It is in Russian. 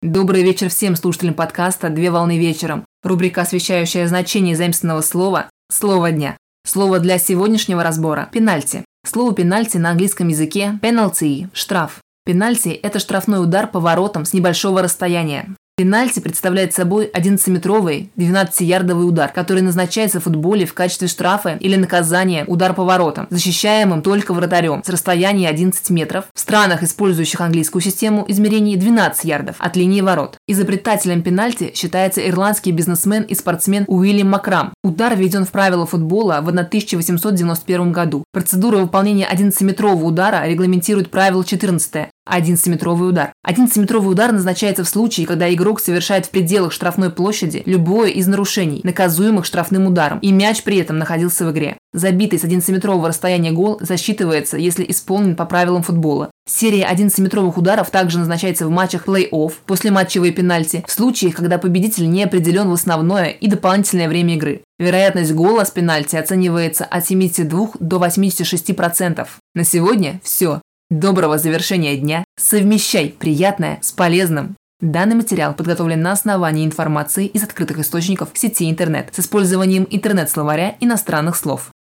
Добрый вечер всем слушателям подкаста «Две волны вечером». Рубрика, освещающая значение заимственного слова «Слово дня». Слово для сегодняшнего разбора – пенальти. Слово пенальти на английском языке – penalty – штраф. Пенальти – это штрафной удар по воротам с небольшого расстояния. Пенальти представляет собой 11-метровый 12-ярдовый удар, который назначается в футболе в качестве штрафа или наказания удар по воротам, защищаемым только вратарем с расстояния 11 метров, в странах, использующих английскую систему, измерений 12 ярдов от линии ворот. Изобретателем пенальти считается ирландский бизнесмен и спортсмен Уильям Макрам. Удар введен в правила футбола в 1891 году. Процедура выполнения 11-метрового удара регламентирует правило 14 11-метровый удар. 11-метровый удар назначается в случае, когда игрок совершает в пределах штрафной площади любое из нарушений, наказуемых штрафным ударом, и мяч при этом находился в игре. Забитый с 11-метрового расстояния гол засчитывается, если исполнен по правилам футбола. Серия 11-метровых ударов также назначается в матчах плей-офф, после матчевые пенальти, в случаях, когда победитель не определен в основное и дополнительное время игры. Вероятность гола с пенальти оценивается от 72 до 86%. На сегодня все. Доброго завершения дня. Совмещай приятное с полезным. Данный материал подготовлен на основании информации из открытых источников сети интернет с использованием интернет-словаря иностранных слов.